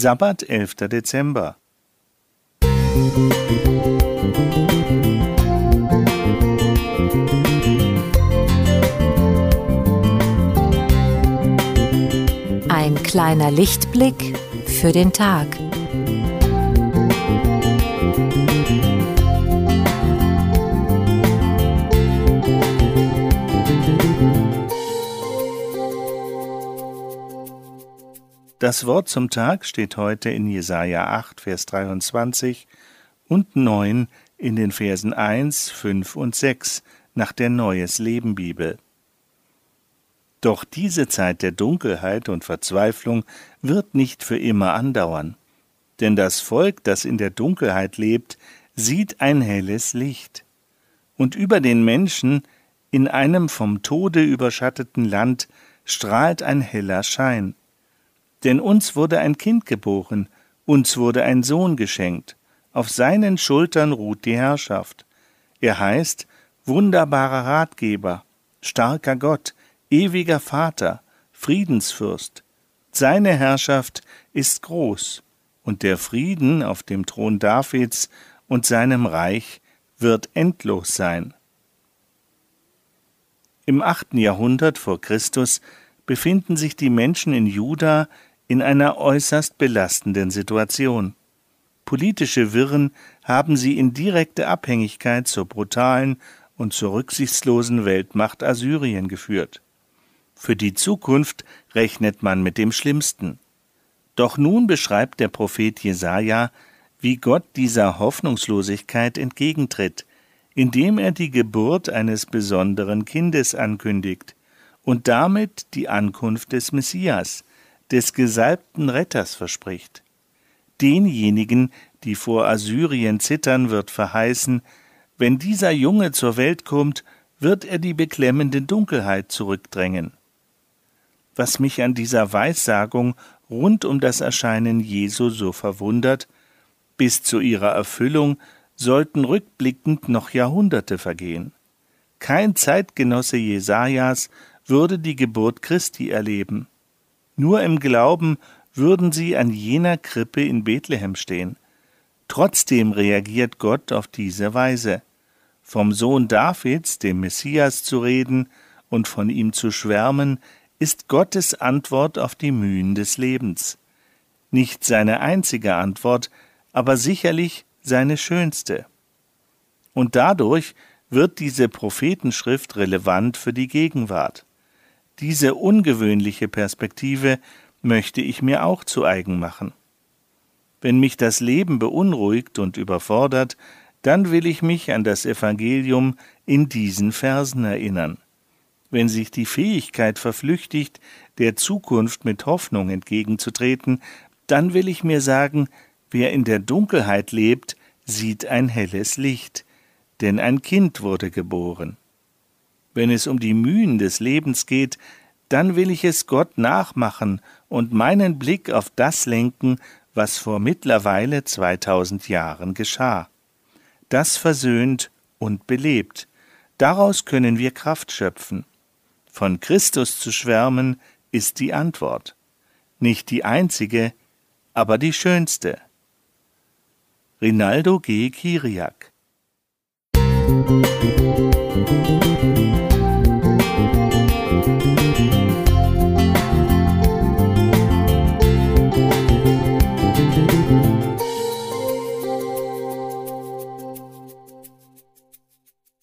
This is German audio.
Sabbat, 11. Dezember. Ein kleiner Lichtblick für den Tag. Das Wort zum Tag steht heute in Jesaja 8, Vers 23 und 9 in den Versen 1, 5 und 6 nach der Neues Leben Bibel. Doch diese Zeit der Dunkelheit und Verzweiflung wird nicht für immer andauern, denn das Volk, das in der Dunkelheit lebt, sieht ein helles Licht. Und über den Menschen in einem vom Tode überschatteten Land strahlt ein heller Schein. Denn uns wurde ein Kind geboren, uns wurde ein Sohn geschenkt, auf seinen Schultern ruht die Herrschaft. Er heißt wunderbarer Ratgeber, starker Gott, ewiger Vater, Friedensfürst. Seine Herrschaft ist groß, und der Frieden auf dem Thron Davids und seinem Reich wird endlos sein. Im achten Jahrhundert vor Christus befinden sich die Menschen in Juda in einer äußerst belastenden Situation. Politische Wirren haben sie in direkte Abhängigkeit zur brutalen und zur rücksichtslosen Weltmacht Assyrien geführt. Für die Zukunft rechnet man mit dem Schlimmsten. Doch nun beschreibt der Prophet Jesaja, wie Gott dieser Hoffnungslosigkeit entgegentritt, indem er die Geburt eines besonderen Kindes ankündigt und damit die Ankunft des Messias, des gesalbten Retters verspricht. Denjenigen, die vor Assyrien zittern, wird verheißen, wenn dieser Junge zur Welt kommt, wird er die beklemmende Dunkelheit zurückdrängen. Was mich an dieser Weissagung rund um das Erscheinen Jesu so verwundert, bis zu ihrer Erfüllung sollten rückblickend noch Jahrhunderte vergehen. Kein Zeitgenosse Jesajas würde die Geburt Christi erleben. Nur im Glauben würden sie an jener Krippe in Bethlehem stehen. Trotzdem reagiert Gott auf diese Weise. Vom Sohn Davids, dem Messias, zu reden und von ihm zu schwärmen, ist Gottes Antwort auf die Mühen des Lebens. Nicht seine einzige Antwort, aber sicherlich seine schönste. Und dadurch wird diese Prophetenschrift relevant für die Gegenwart. Diese ungewöhnliche Perspektive möchte ich mir auch zu eigen machen. Wenn mich das Leben beunruhigt und überfordert, dann will ich mich an das Evangelium in diesen Versen erinnern. Wenn sich die Fähigkeit verflüchtigt, der Zukunft mit Hoffnung entgegenzutreten, dann will ich mir sagen, wer in der Dunkelheit lebt, sieht ein helles Licht, denn ein Kind wurde geboren. Wenn es um die Mühen des Lebens geht, dann will ich es Gott nachmachen und meinen Blick auf das lenken, was vor mittlerweile 2000 Jahren geschah. Das versöhnt und belebt. Daraus können wir Kraft schöpfen. Von Christus zu schwärmen ist die Antwort. Nicht die einzige, aber die schönste. Rinaldo G. Kiriak Musik